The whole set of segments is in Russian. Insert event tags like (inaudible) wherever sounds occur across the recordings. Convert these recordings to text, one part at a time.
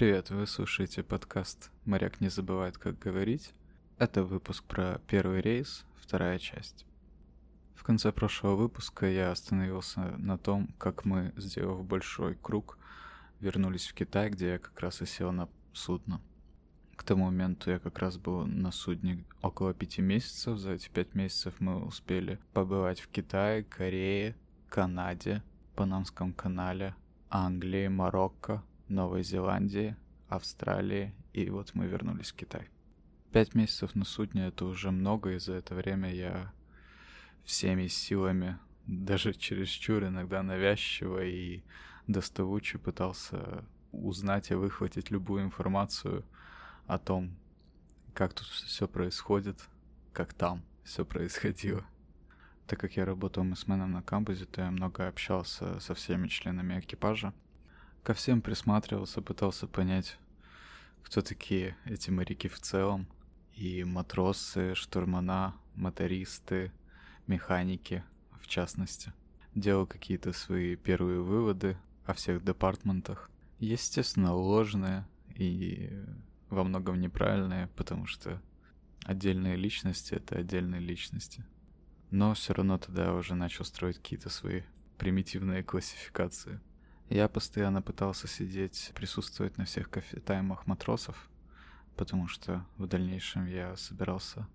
Привет, вы слушаете подкаст «Моряк не забывает, как говорить». Это выпуск про первый рейс, вторая часть. В конце прошлого выпуска я остановился на том, как мы, сделав большой круг, вернулись в Китай, где я как раз и сел на судно. К тому моменту я как раз был на судне около пяти месяцев. За эти пять месяцев мы успели побывать в Китае, Корее, Канаде, Панамском канале, Англии, Марокко, Новой Зеландии, Австралии, и вот мы вернулись в Китай. Пять месяцев на судне — это уже много, и за это время я всеми силами, даже чересчур иногда навязчиво и доставуче пытался узнать и выхватить любую информацию о том, как тут все происходит, как там все происходило. Так как я работал мэсменом на кампусе, то я много общался со всеми членами экипажа, ко всем присматривался, пытался понять, кто такие эти моряки в целом. И матросы, штурмана, мотористы, механики, в частности. Делал какие-то свои первые выводы о всех департментах. Естественно, ложные и во многом неправильные, потому что отдельные личности — это отдельные личности. Но все равно тогда уже начал строить какие-то свои примитивные классификации — я постоянно пытался сидеть, присутствовать на всех кофе-таймах матросов, потому что в дальнейшем я собирался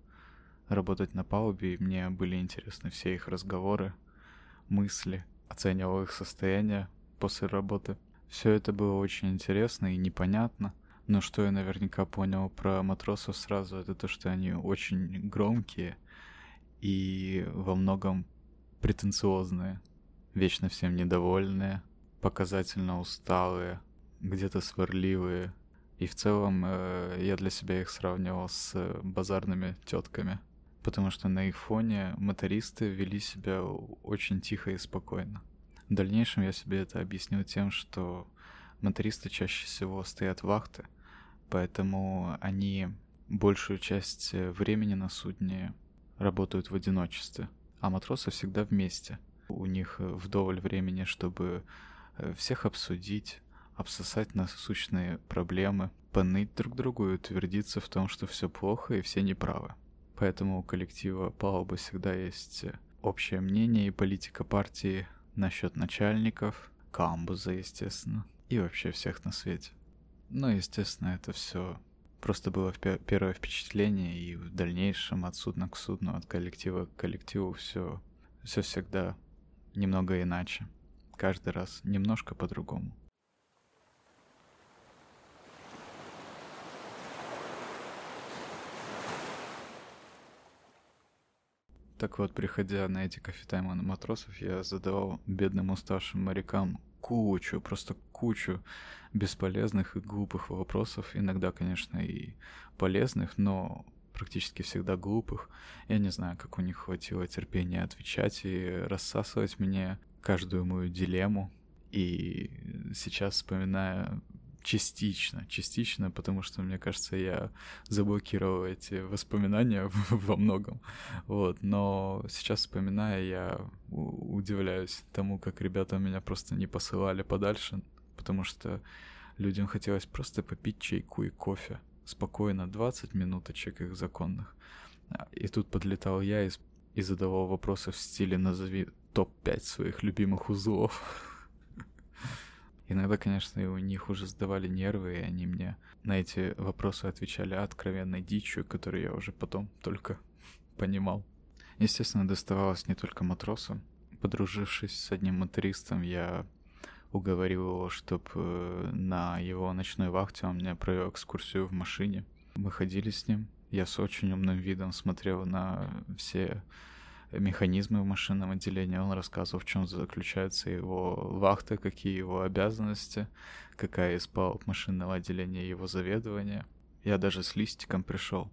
работать на палубе, и мне были интересны все их разговоры, мысли, оценивал их состояние после работы. Все это было очень интересно и непонятно, но что я наверняка понял про матросов сразу, это то, что они очень громкие и во многом претенциозные, вечно всем недовольные, показательно усталые, где-то сварливые. И в целом э, я для себя их сравнивал с э, базарными тетками, потому что на их фоне мотористы вели себя очень тихо и спокойно. В дальнейшем я себе это объяснил тем, что мотористы чаще всего стоят вахты, поэтому они большую часть времени на судне работают в одиночестве, а матросы всегда вместе. У них вдоволь времени, чтобы Э, всех обсудить, обсосать насущные проблемы, поныть друг другу и утвердиться в том, что все плохо и все неправы. Поэтому у коллектива палубы всегда есть э, общее мнение и политика партии насчет начальников, камбуза, естественно, и вообще всех на свете. Но, естественно, это все просто было первое впечатление, и в дальнейшем от судна к судну, от коллектива к коллективу все, все всегда немного иначе каждый раз немножко по-другому. Так вот, приходя на эти кафетаймы на матросов, я задавал бедным уставшим морякам кучу, просто кучу бесполезных и глупых вопросов. Иногда, конечно, и полезных, но практически всегда глупых. Я не знаю, как у них хватило терпения отвечать и рассасывать мне каждую мою дилемму. И сейчас вспоминаю частично, частично, потому что, мне кажется, я заблокировал эти воспоминания (laughs) во многом. Вот, но сейчас вспоминая, я удивляюсь тому, как ребята меня просто не посылали подальше, потому что людям хотелось просто попить чайку и кофе. Спокойно, 20 минуточек их законных. И тут подлетал я и, и задавал вопросы в стиле «назови топ-5 своих любимых узлов. Иногда, конечно, и у них уже сдавали нервы, и они мне на эти вопросы отвечали откровенной дичью, которую я уже потом только понимал. Естественно, доставалось не только матросам. Подружившись с одним мотористом, я уговорил его, чтобы э, на его ночной вахте он мне провел экскурсию в машине. Мы ходили с ним. Я с очень умным видом смотрел на все механизмы в машинном отделении. Он рассказывал, в чем заключается его вахта, какие его обязанности, какая из палуб машинного отделения его заведование. Я даже с листиком пришел,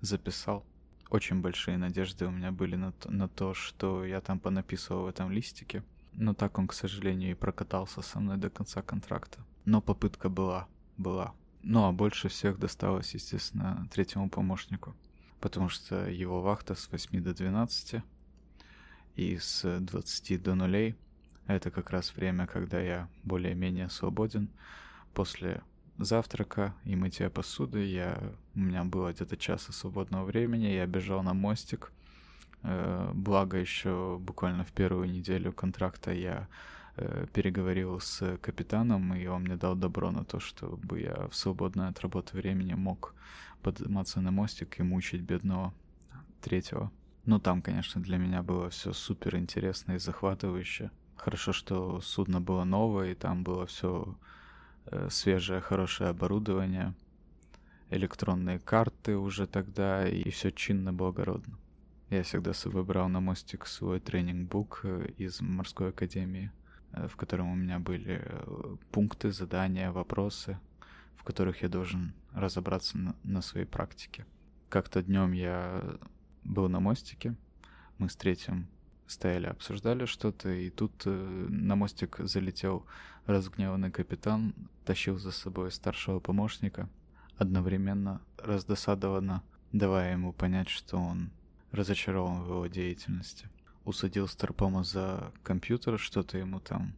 записал. Очень большие надежды у меня были на на то, что я там понаписывал в этом листике. Но так он, к сожалению, и прокатался со мной до конца контракта. Но попытка была, была. Ну а больше всех досталось, естественно, третьему помощнику потому что его вахта с 8 до 12 и с 20 до нулей. Это как раз время, когда я более-менее свободен после завтрака и мытья посуды я, у меня было где-то часа свободного времени, я бежал на мостик. Э, благо еще буквально в первую неделю контракта я э, переговорил с капитаном, и он мне дал добро на то, чтобы я в свободное от работы времени мог подниматься на мостик и мучить бедного третьего. Ну, там, конечно, для меня было все супер интересно и захватывающе. Хорошо, что судно было новое, и там было все э, свежее, хорошее оборудование, электронные карты уже тогда, и все чинно, благородно. Я всегда с собой брал на мостик свой тренинг-бук э, из морской академии, э, в котором у меня были э, пункты, задания, вопросы, в которых я должен разобраться на, на своей практике. Как-то днем я был на мостике, мы с третьим стояли, обсуждали что-то, и тут э, на мостик залетел разгневанный капитан, тащил за собой старшего помощника, одновременно раздосадованно давая ему понять, что он разочарован в его деятельности. Усадил Старпома за компьютер, что-то ему там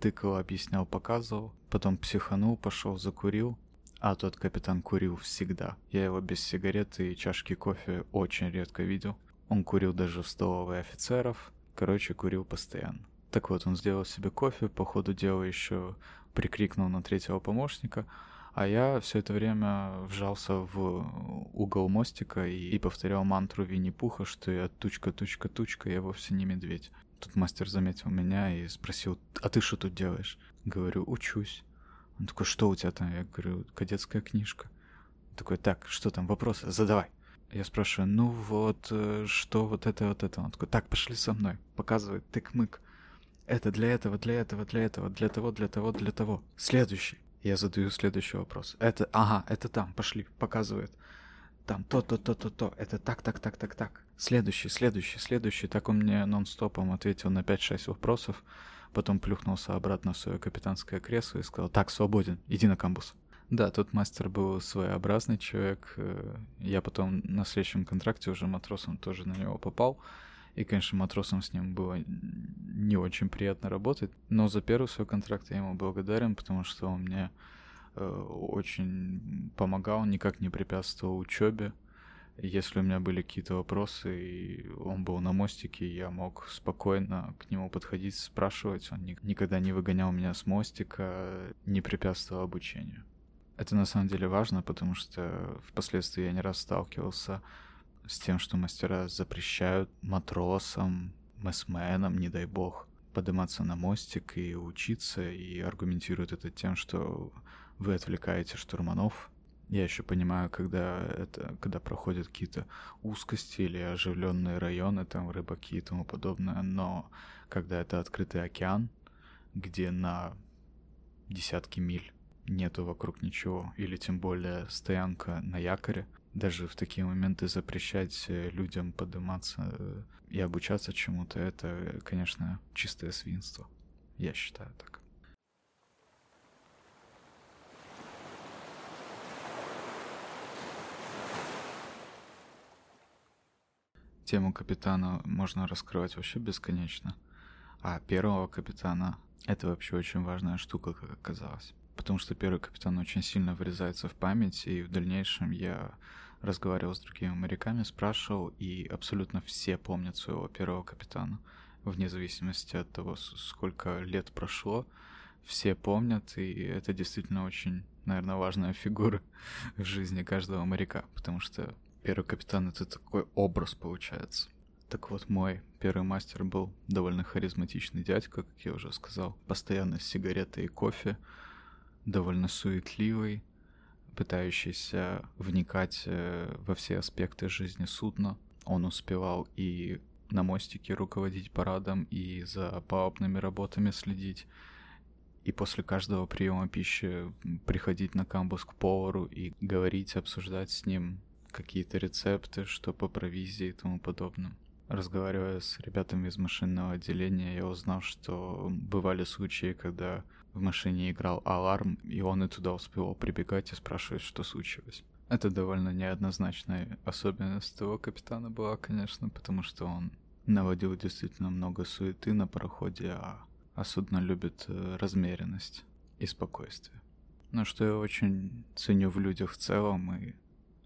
тыкал, объяснял, показывал, потом психанул, пошел, закурил, а тот капитан курил всегда. Я его без сигареты и чашки кофе очень редко видел. Он курил даже в столовой офицеров. Короче, курил постоянно. Так вот, он сделал себе кофе, по ходу дела еще прикрикнул на третьего помощника, а я все это время вжался в угол мостика и, и повторял мантру Винни-Пуха, что я тучка-тучка-тучка, я вовсе не медведь. Тут мастер заметил меня и спросил, а ты что тут делаешь? Говорю, учусь. Он такой, что у тебя там? Я говорю, кадетская книжка. Он такой, так, что там, вопросы? Задавай. Я спрашиваю, ну вот, э, что вот это, вот это? Он такой, так, пошли со мной. Показывает тык-мык. Это для этого, для этого, для этого, для того, для того, для того. Следующий. Я задаю следующий вопрос. Это, ага, это там, пошли, показывает. Там то, то, то, то, то. Это так, так, так, так, так. Следующий, следующий, следующий. Так он мне нон-стопом ответил на 5-6 вопросов. Потом плюхнулся обратно в свое капитанское кресло и сказал, так, свободен, иди на камбус. Да, тот мастер был своеобразный человек. Э, я потом на следующем контракте уже матросом тоже на него попал. И, конечно, матросом с ним было не очень приятно работать. Но за первый свой контракт я ему благодарен, потому что он мне э, очень помогал, никак не препятствовал учебе. Если у меня были какие-то вопросы, и он был на мостике, я мог спокойно к нему подходить, спрашивать. Он никогда не выгонял меня с мостика, не препятствовал обучению. Это на самом деле важно, потому что впоследствии я не раз сталкивался с тем, что мастера запрещают матросам, мэсменам, не дай бог, подниматься на мостик и учиться, и аргументируют это тем, что вы отвлекаете штурманов. Я еще понимаю, когда это, когда проходят какие-то узкости или оживленные районы, там рыбаки и тому подобное, но когда это открытый океан, где на десятки миль нету вокруг ничего, или тем более стоянка на якоре. Даже в такие моменты запрещать э, людям подниматься э, и обучаться чему-то, это, конечно, чистое свинство. Я считаю так. Тему капитана можно раскрывать вообще бесконечно. А первого капитана — это вообще очень важная штука, как оказалось потому что первый капитан очень сильно врезается в память, и в дальнейшем я разговаривал с другими моряками, спрашивал, и абсолютно все помнят своего первого капитана, вне зависимости от того, сколько лет прошло, все помнят, и это действительно очень, наверное, важная фигура (laughs) в жизни каждого моряка, потому что первый капитан — это такой образ получается. Так вот, мой первый мастер был довольно харизматичный дядька, как я уже сказал, постоянно с сигаретой и кофе, довольно суетливый, пытающийся вникать э, во все аспекты жизни судна. Он успевал и на мостике руководить парадом, и за палубными работами следить, и после каждого приема пищи приходить на камбус к повару и говорить, обсуждать с ним какие-то рецепты, что по провизии и тому подобное. Разговаривая с ребятами из машинного отделения, я узнал, что бывали случаи, когда в машине играл аларм, и он и туда успевал прибегать и спрашивать, что случилось. Это довольно неоднозначная особенность того капитана была, конечно, потому что он наводил действительно много суеты на пароходе, а, а судно любит э, размеренность и спокойствие. Но что я очень ценю в людях в целом и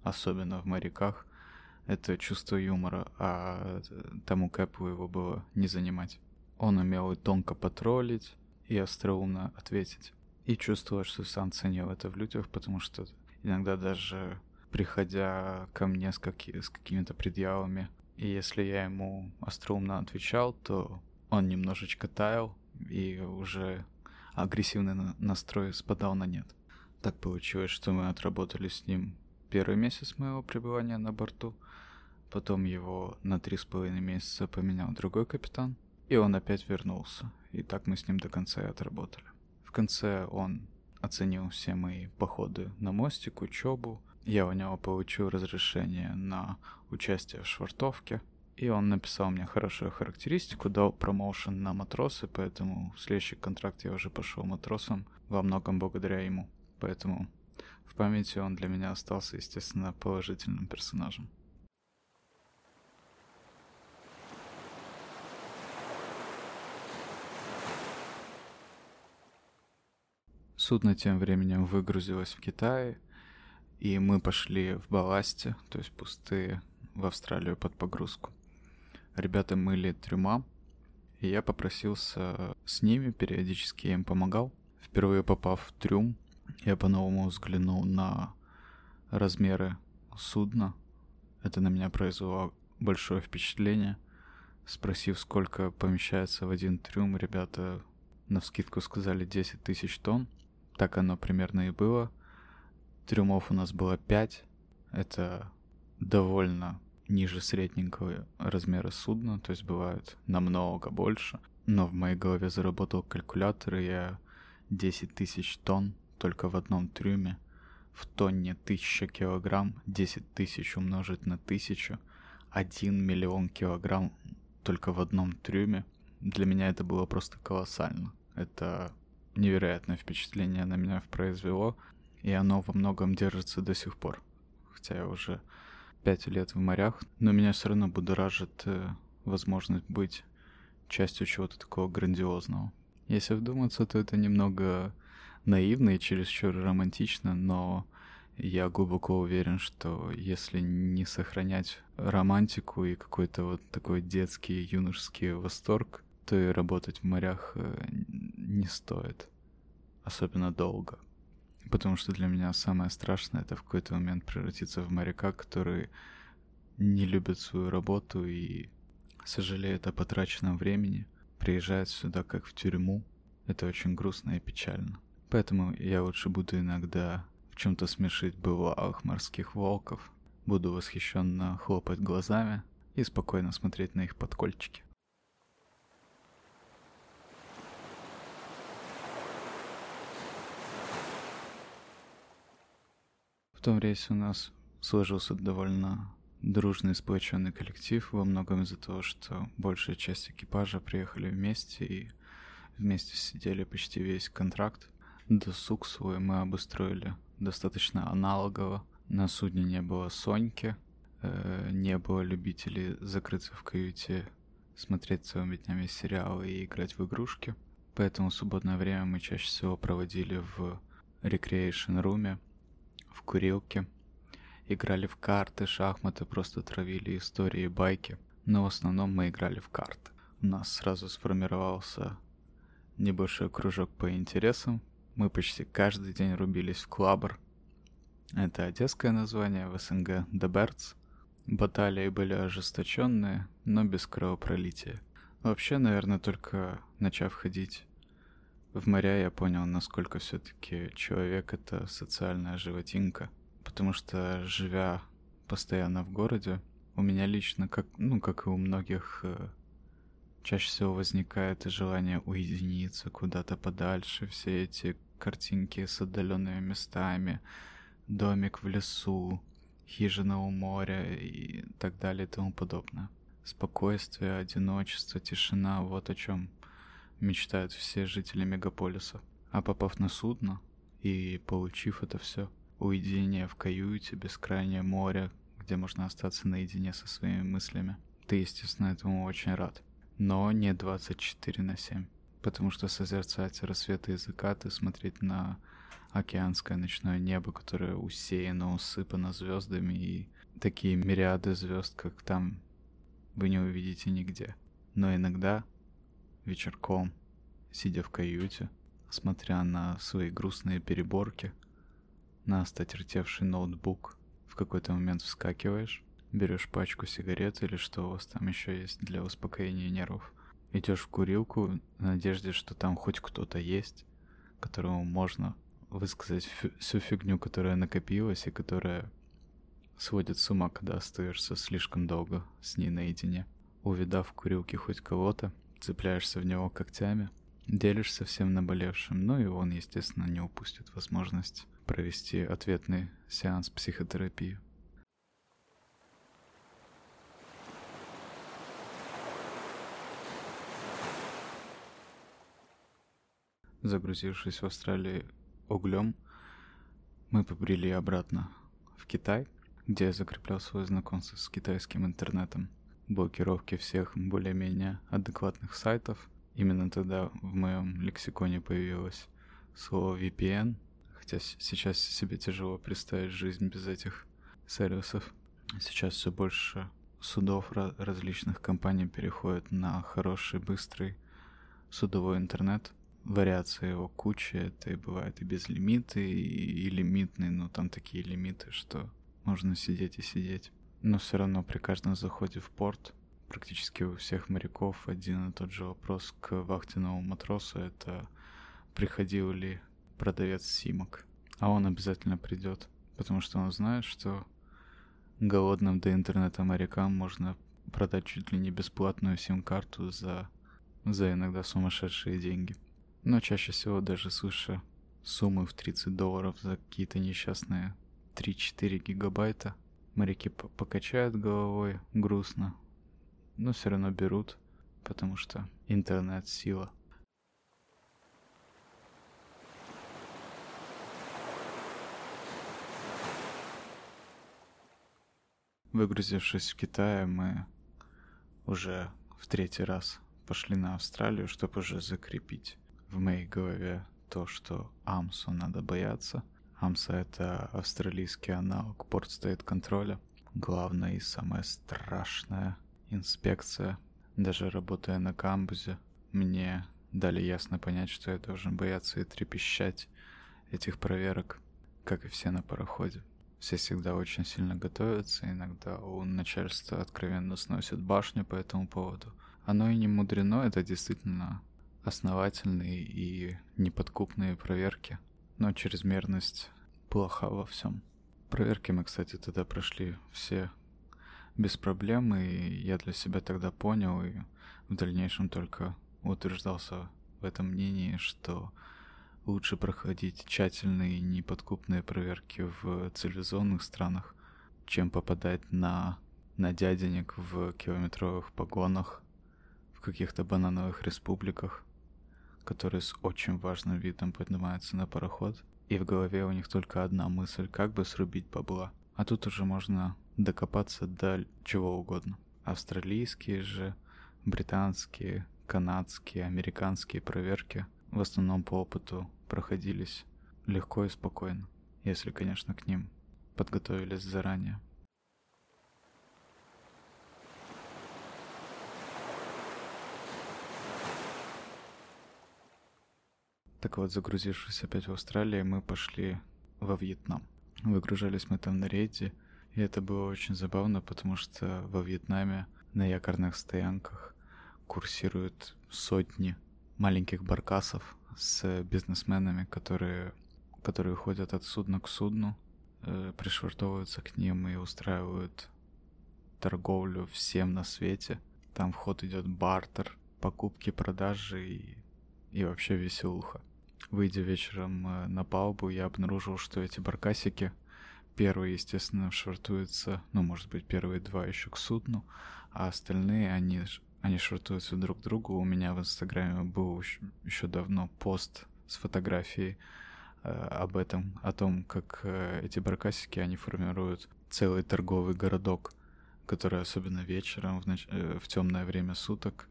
особенно в моряках, это чувство юмора, а тому Кэпу его было не занимать. Он умел и тонко потроллить, и остроумно ответить. И чувствовал, что сам ценил это в людях, потому что иногда даже приходя ко мне с, каки- с какими-то предъявами, и если я ему остроумно отвечал, то он немножечко таял, и уже агрессивный настрой спадал на нет. Так получилось, что мы отработали с ним первый месяц моего пребывания на борту, потом его на три с половиной месяца поменял другой капитан, и он опять вернулся, и так мы с ним до конца и отработали. В конце он оценил все мои походы на мостик, учебу, я у него получил разрешение на участие в швартовке, и он написал мне хорошую характеристику, дал промоушен на матросы, поэтому в следующий контракт я уже пошел матросом, во многом благодаря ему. Поэтому в памяти он для меня остался, естественно, положительным персонажем. Судно тем временем выгрузилось в Китае, и мы пошли в балласте, то есть пустые, в Австралию под погрузку. Ребята мыли трюма, и я попросился с ними, периодически я им помогал. Впервые попав в трюм, я по-новому взглянул на размеры судна. Это на меня произвело большое впечатление. Спросив, сколько помещается в один трюм, ребята на вскидку сказали 10 тысяч тонн. Так оно примерно и было. Трюмов у нас было 5. Это довольно ниже средненького размера судна, то есть бывают намного больше. Но в моей голове заработал калькулятор, и я 10 тысяч тонн только в одном трюме. В тонне 1000 килограмм, 10 тысяч умножить на тысячу, 1 миллион килограмм только в одном трюме. Для меня это было просто колоссально. Это невероятное впечатление на меня произвело, и оно во многом держится до сих пор. Хотя я уже пять лет в морях, но меня все равно будоражит э, возможность быть частью чего-то такого грандиозного. Если вдуматься, то это немного наивно и чересчур романтично, но я глубоко уверен, что если не сохранять романтику и какой-то вот такой детский юношеский восторг, то и работать в морях э, не стоит. Особенно долго. Потому что для меня самое страшное это в какой-то момент превратиться в моряка, который не любит свою работу и сожалеет о потраченном времени, приезжает сюда как в тюрьму. Это очень грустно и печально. Поэтому я лучше буду иногда в чем-то смешить бывалых морских волков, буду восхищенно хлопать глазами и спокойно смотреть на их подкольчики. В том рейсе у нас сложился довольно дружный, сплоченный коллектив, во многом из-за того, что большая часть экипажа приехали вместе и вместе сидели почти весь контракт. Досуг свой мы обустроили достаточно аналогово. На судне не было Соньки, э, не было любителей закрыться в каюте, смотреть целыми днями сериалы и играть в игрушки. Поэтому свободное время мы чаще всего проводили в рекреейшн-руме, в курилке, играли в карты, шахматы, просто травили истории и байки. Но в основном мы играли в карты. У нас сразу сформировался небольшой кружок по интересам. Мы почти каждый день рубились в клабр. Это одесское название, в СНГ Birds. Баталии были ожесточенные, но без кровопролития. Вообще, наверное, только начав ходить в моря я понял, насколько все-таки человек это социальная животинка. Потому что, живя постоянно в городе, у меня лично, как, ну, как и у многих, э, чаще всего возникает желание уединиться куда-то подальше. Все эти картинки с отдаленными местами, домик в лесу, хижина у моря и так далее и тому подобное. Спокойствие, одиночество, тишина — вот о чем мечтают все жители мегаполиса. А попав на судно и получив это все, уединение в каюте, бескрайнее море, где можно остаться наедине со своими мыслями, ты, естественно, этому очень рад. Но не 24 на 7. Потому что созерцать рассветы и закаты, смотреть на океанское ночное небо, которое усеяно, усыпано звездами, и такие мириады звезд, как там, вы не увидите нигде. Но иногда вечерком, сидя в каюте, смотря на свои грустные переборки, на остатертевший ноутбук, в какой-то момент вскакиваешь, берешь пачку сигарет или что у вас там еще есть для успокоения нервов, идешь в курилку в надежде, что там хоть кто-то есть, которому можно высказать всю фигню, которая накопилась и которая сводит с ума, когда остаешься слишком долго с ней наедине. Увидав в курилке хоть кого-то, цепляешься в него когтями, делишься всем наболевшим, ну и он, естественно, не упустит возможность провести ответный сеанс психотерапии. Загрузившись в Австралии углем, мы побрели обратно в Китай, где я закреплял свое знакомство с китайским интернетом. Блокировки всех более-менее адекватных сайтов. Именно тогда в моем лексиконе появилось слово VPN, хотя сейчас себе тяжело представить жизнь без этих сервисов. Сейчас все больше судов различных компаний переходят на хороший, быстрый судовой интернет – вариации его куча, это и бывает и безлимиты, и, и лимитные, но там такие лимиты, что можно сидеть и сидеть. Но все равно при каждом заходе в порт практически у всех моряков один и тот же вопрос к вахтенному матросу — это приходил ли продавец симок. А он обязательно придет, потому что он знает, что голодным до интернета морякам можно продать чуть ли не бесплатную сим-карту за, за иногда сумасшедшие деньги. Но чаще всего даже свыше суммы в 30 долларов за какие-то несчастные 3-4 гигабайта. Моряки покачают головой грустно, но все равно берут, потому что интернет сила. Выгрузившись в Китае, мы уже в третий раз пошли на Австралию, чтобы уже закрепить в моей голове то, что Амсу надо бояться. Амса — это австралийский аналог порт-стейт контроля. Главная и самая страшная инспекция. Даже работая на камбузе, мне дали ясно понять, что я должен бояться и трепещать этих проверок, как и все на пароходе. Все всегда очень сильно готовятся, иногда у начальства откровенно сносят башню по этому поводу. Оно и не мудрено, это действительно основательные и неподкупные проверки, но чрезмерность плоха во всем. Проверки мы, кстати, тогда прошли все без проблем, и я для себя тогда понял, и в дальнейшем только утверждался в этом мнении, что лучше проходить тщательные и неподкупные проверки в цивилизованных странах, чем попадать на, на дяденек в километровых погонах в каких-то банановых республиках, которые с очень важным видом поднимаются на пароход, и в голове у них только одна мысль, как бы срубить бабла. А тут уже можно докопаться до чего угодно. Австралийские же, британские, канадские, американские проверки в основном по опыту проходились легко и спокойно, если, конечно, к ним подготовились заранее. Так вот, загрузившись опять в Австралии, мы пошли во Вьетнам. Выгружались мы там на рейде, и это было очень забавно, потому что во Вьетнаме на якорных стоянках курсируют сотни маленьких баркасов с бизнесменами, которые, которые ходят от судна к судну, э, пришвартовываются к ним и устраивают торговлю всем на свете. Там вход идет бартер, покупки, продажи и, и вообще веселуха. Выйдя вечером э, на палубу, я обнаружил, что эти баркасики, первый, естественно, швартуются, ну, может быть, первые два еще к судну, а остальные, они, они швартуются друг к другу. У меня в Инстаграме был еще, давно пост с фотографией э, об этом, о том, как э, эти баркасики, они формируют целый торговый городок, который особенно вечером в, ноч... э, в темное время суток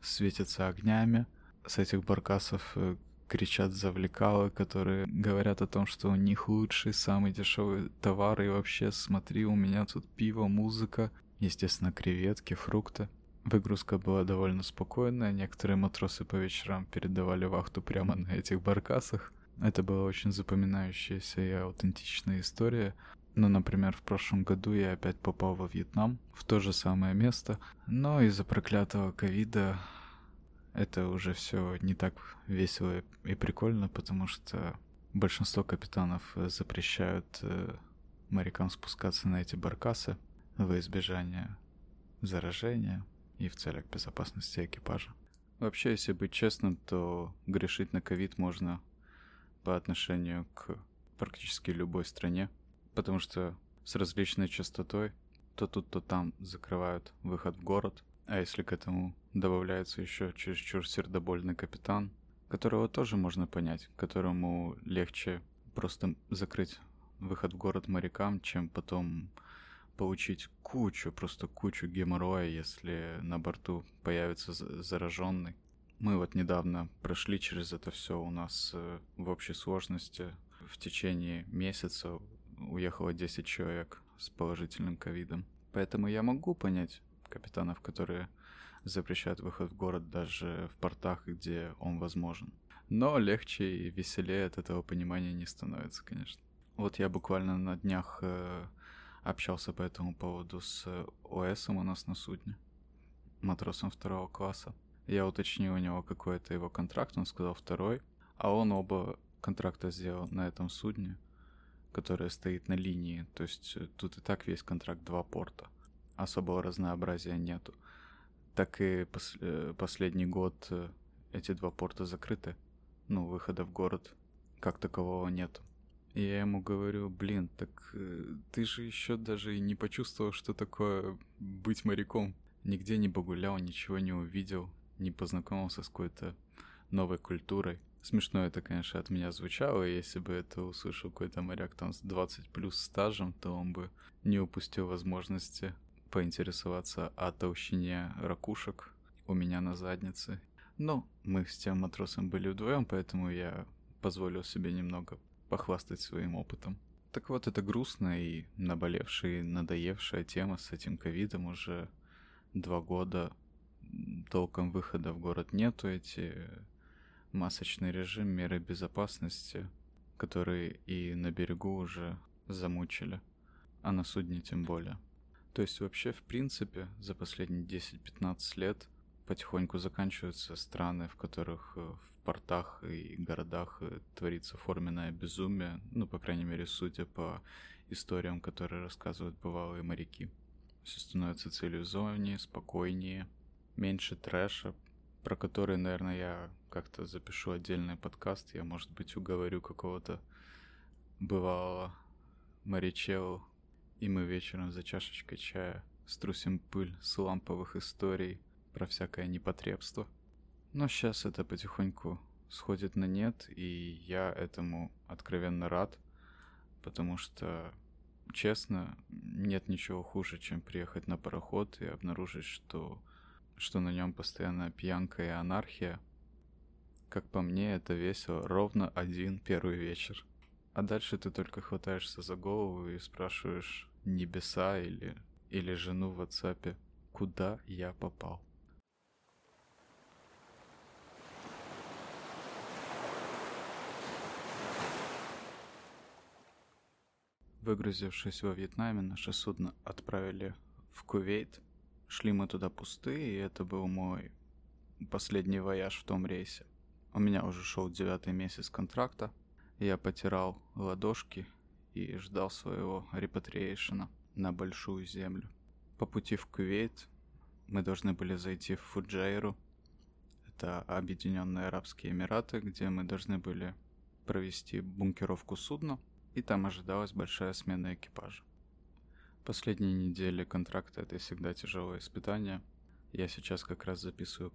светится огнями. С этих баркасов э, кричат завлекалы, которые говорят о том, что у них лучший, самый дешевый товар, и вообще смотри, у меня тут пиво, музыка, естественно, креветки, фрукты. Выгрузка была довольно спокойная, некоторые матросы по вечерам передавали вахту прямо на этих баркасах. Это была очень запоминающаяся и аутентичная история. Ну, например, в прошлом году я опять попал во Вьетнам, в то же самое место, но из-за проклятого ковида это уже все не так весело и прикольно, потому что большинство капитанов э, запрещают э, морякам спускаться на эти баркасы во избежание заражения и в целях безопасности экипажа. Вообще, если быть честным, то грешить на ковид можно по отношению к практически любой стране, потому что с различной частотой то тут, то там закрывают выход в город, а если к этому добавляется еще чересчур сердобольный капитан, которого тоже можно понять, которому легче просто закрыть выход в город морякам, чем потом получить кучу, просто кучу геморроя, если на борту появится зараженный. Мы вот недавно прошли через это все. У нас э, в общей сложности в течение месяца уехало 10 человек с положительным ковидом. Поэтому я могу понять капитанов, которые запрещают выход в город даже в портах, где он возможен. Но легче и веселее от этого понимания не становится, конечно. Вот я буквально на днях э, общался по этому поводу с ОСом у нас на судне, матросом второго класса. Я уточнил у него какой это его контракт, он сказал второй, а он оба контракта сделал на этом судне, которое стоит на линии, то есть э, тут и так весь контракт два порта, особого разнообразия нету. Так и пос- э, последний год э, эти два порта закрыты, ну, выхода в город как такового нету. И я ему говорю, блин, так ты же еще даже и не почувствовал, что такое быть моряком. Нигде не погулял, ничего не увидел, не познакомился с какой-то новой культурой. Смешно это, конечно, от меня звучало, и если бы это услышал какой-то моряк там с 20 плюс стажем, то он бы не упустил возможности поинтересоваться о толщине ракушек у меня на заднице. Но мы с тем матросом были вдвоем, поэтому я позволил себе немного похвастать своим опытом. Так вот, это грустная и наболевшая, и надоевшая тема с этим ковидом уже два года толком выхода в город нету, эти масочный режим, меры безопасности, которые и на берегу уже замучили, а на судне тем более. То есть вообще, в принципе, за последние 10-15 лет потихоньку заканчиваются страны, в которых э, в портах и городах э, творится форменное безумие, ну, по крайней мере, судя по историям, которые рассказывают бывалые моряки. Все становится цивилизованнее, спокойнее – меньше трэша, про который, наверное, я как-то запишу отдельный подкаст. Я, может быть, уговорю какого-то бывалого морячеву, и мы вечером за чашечкой чая струсим пыль с ламповых историй про всякое непотребство. Но сейчас это потихоньку сходит на нет, и я этому откровенно рад, потому что, честно, нет ничего хуже, чем приехать на пароход и обнаружить, что что на нем постоянная пьянка и анархия. Как по мне, это весело ровно один первый вечер. А дальше ты только хватаешься за голову и спрашиваешь небеса или, или жену в WhatsApp, куда я попал. Выгрузившись во Вьетнаме, наше судно отправили в Кувейт – Шли мы туда пустые, и это был мой последний вояж в том рейсе. У меня уже шел девятый месяц контракта. Я потирал ладошки и ждал своего repatriation а на большую землю. По пути в Кувейт мы должны были зайти в Фуджайру. Это Объединенные Арабские Эмираты, где мы должны были провести бункеровку судна, и там ожидалась большая смена экипажа. Последние недели контракта это всегда тяжелое испытание. Я сейчас как раз записываю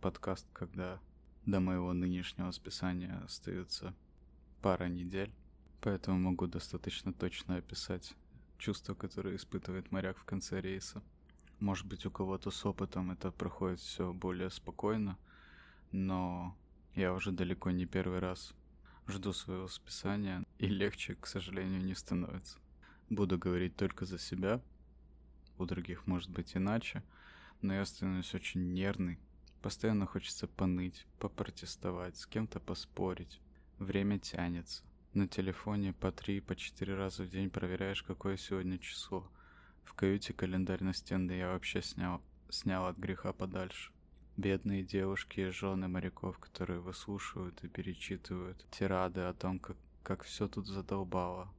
подкаст, когда до моего нынешнего списания остается пара недель, поэтому могу достаточно точно описать чувства, которые испытывает моряк в конце рейса. Может быть, у кого-то с опытом это проходит все более спокойно, но Я уже далеко не первый раз жду своего списания, и легче, к сожалению, не становится. Буду говорить только за себя, у других может быть иначе, но я становлюсь очень нервный, постоянно хочется поныть, попротестовать, с кем-то поспорить. Время тянется. На телефоне по три, по четыре раза в день проверяешь, какое сегодня число. В каюте календарь настенный я вообще снял, снял от греха подальше. Бедные девушки и жены моряков, которые выслушивают и перечитывают тирады о том, как, как все тут задолбало,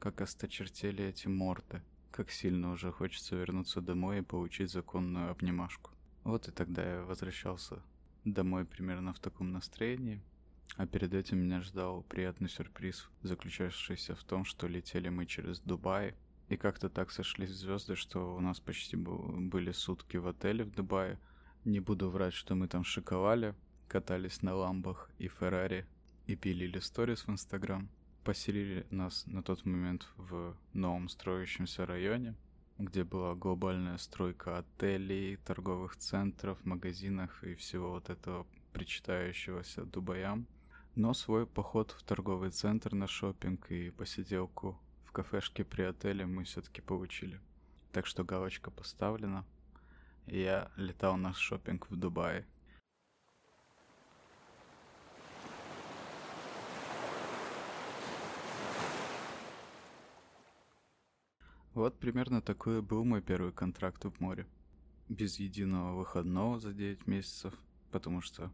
как осточертели эти морды, как сильно уже хочется вернуться домой и получить законную обнимашку. Вот и тогда я возвращался домой примерно в таком настроении, а перед этим меня ждал приятный сюрприз, заключавшийся в том, что летели мы через Дубай, и как-то так сошлись звезды, что у нас почти были сутки в отеле в Дубае. Не буду врать, что мы там шиковали, катались на ламбах и Феррари и пилили сторис в Инстаграм. Поселили нас на тот момент в новом строящемся районе, где была глобальная стройка отелей, торговых центров, магазинов и всего вот этого причитающегося Дубаям. Но свой поход в торговый центр на шопинг и посиделку в кафешке при отеле мы все-таки получили. Так что галочка поставлена. Я летал на шопинг в Дубае. Вот примерно такой был мой первый контракт в море. Без единого выходного за 9 месяцев, потому что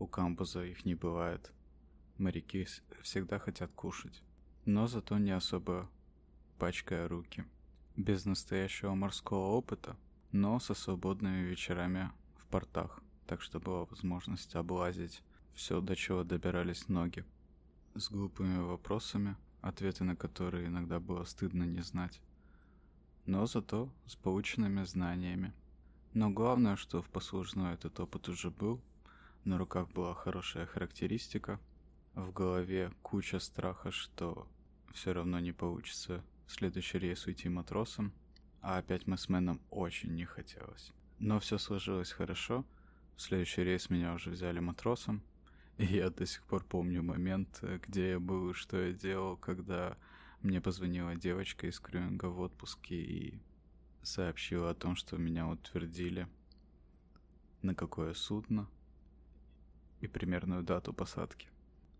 у камбуза их не бывает. Моряки всегда хотят кушать, но зато не особо пачкая руки. Без настоящего морского опыта, но со свободными вечерами в портах, так что была возможность облазить все, до чего добирались ноги. С глупыми вопросами, ответы на которые иногда было стыдно не знать. Но зато с полученными знаниями. Но главное, что в послужной этот опыт уже был, на руках была хорошая характеристика, в голове куча страха, что все равно не получится в следующий рейс уйти матросом, а опять Мэном очень не хотелось. Но все сложилось хорошо, в следующий рейс меня уже взяли матросом, и я до сих пор помню момент, где я был и что я делал, когда мне позвонила девочка из Крюинга в отпуске и сообщила о том, что меня утвердили. На какое судно – и примерную дату посадки.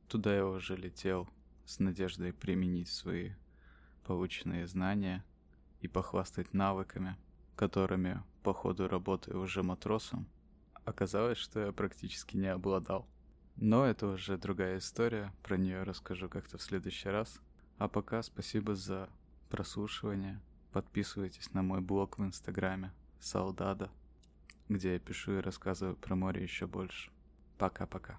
Туда я уже летел с надеждой применить свои полученные знания и похвастать навыками, которыми по ходу работы уже матросом оказалось, что я практически не обладал. Но это уже другая история, про нее расскажу как-то в следующий раз. А пока спасибо за прослушивание. Подписывайтесь на мой блог в Инстаграме Солдада, где я пишу и рассказываю про море еще больше. Пока-пока.